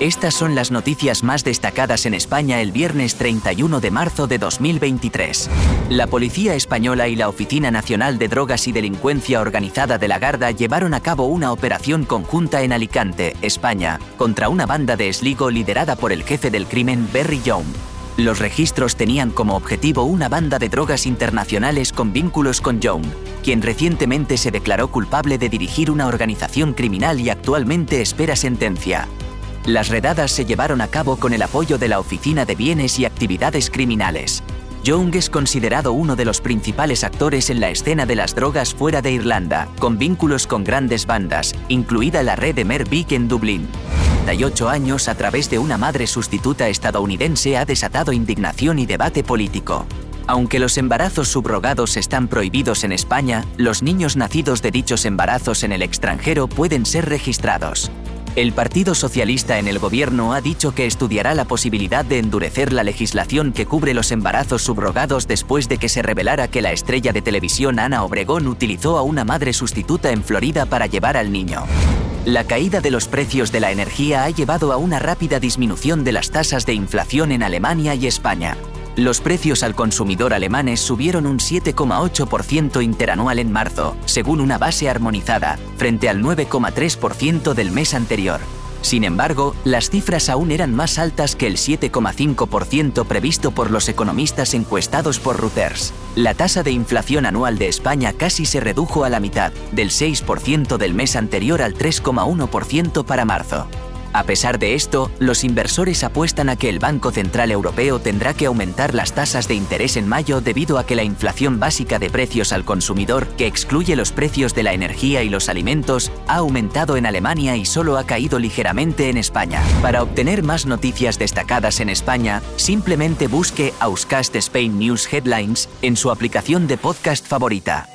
Estas son las noticias más destacadas en España el viernes 31 de marzo de 2023. La Policía Española y la Oficina Nacional de Drogas y Delincuencia Organizada de la Garda llevaron a cabo una operación conjunta en Alicante, España, contra una banda de esligo liderada por el jefe del crimen Berry Young. Los registros tenían como objetivo una banda de drogas internacionales con vínculos con Young, quien recientemente se declaró culpable de dirigir una organización criminal y actualmente espera sentencia. Las redadas se llevaron a cabo con el apoyo de la Oficina de Bienes y Actividades Criminales. Young es considerado uno de los principales actores en la escena de las drogas fuera de Irlanda, con vínculos con grandes bandas, incluida la red de Mervic en Dublín. 38 años a través de una madre sustituta estadounidense ha desatado indignación y debate político. Aunque los embarazos subrogados están prohibidos en España, los niños nacidos de dichos embarazos en el extranjero pueden ser registrados. El Partido Socialista en el gobierno ha dicho que estudiará la posibilidad de endurecer la legislación que cubre los embarazos subrogados después de que se revelara que la estrella de televisión Ana Obregón utilizó a una madre sustituta en Florida para llevar al niño. La caída de los precios de la energía ha llevado a una rápida disminución de las tasas de inflación en Alemania y España. Los precios al consumidor alemanes subieron un 7,8% interanual en marzo, según una base armonizada, frente al 9,3% del mes anterior. Sin embargo, las cifras aún eran más altas que el 7,5% previsto por los economistas encuestados por Reuters. La tasa de inflación anual de España casi se redujo a la mitad, del 6% del mes anterior al 3,1% para marzo. A pesar de esto, los inversores apuestan a que el Banco Central Europeo tendrá que aumentar las tasas de interés en mayo debido a que la inflación básica de precios al consumidor, que excluye los precios de la energía y los alimentos, ha aumentado en Alemania y solo ha caído ligeramente en España. Para obtener más noticias destacadas en España, simplemente busque Auscast Spain News Headlines en su aplicación de podcast favorita.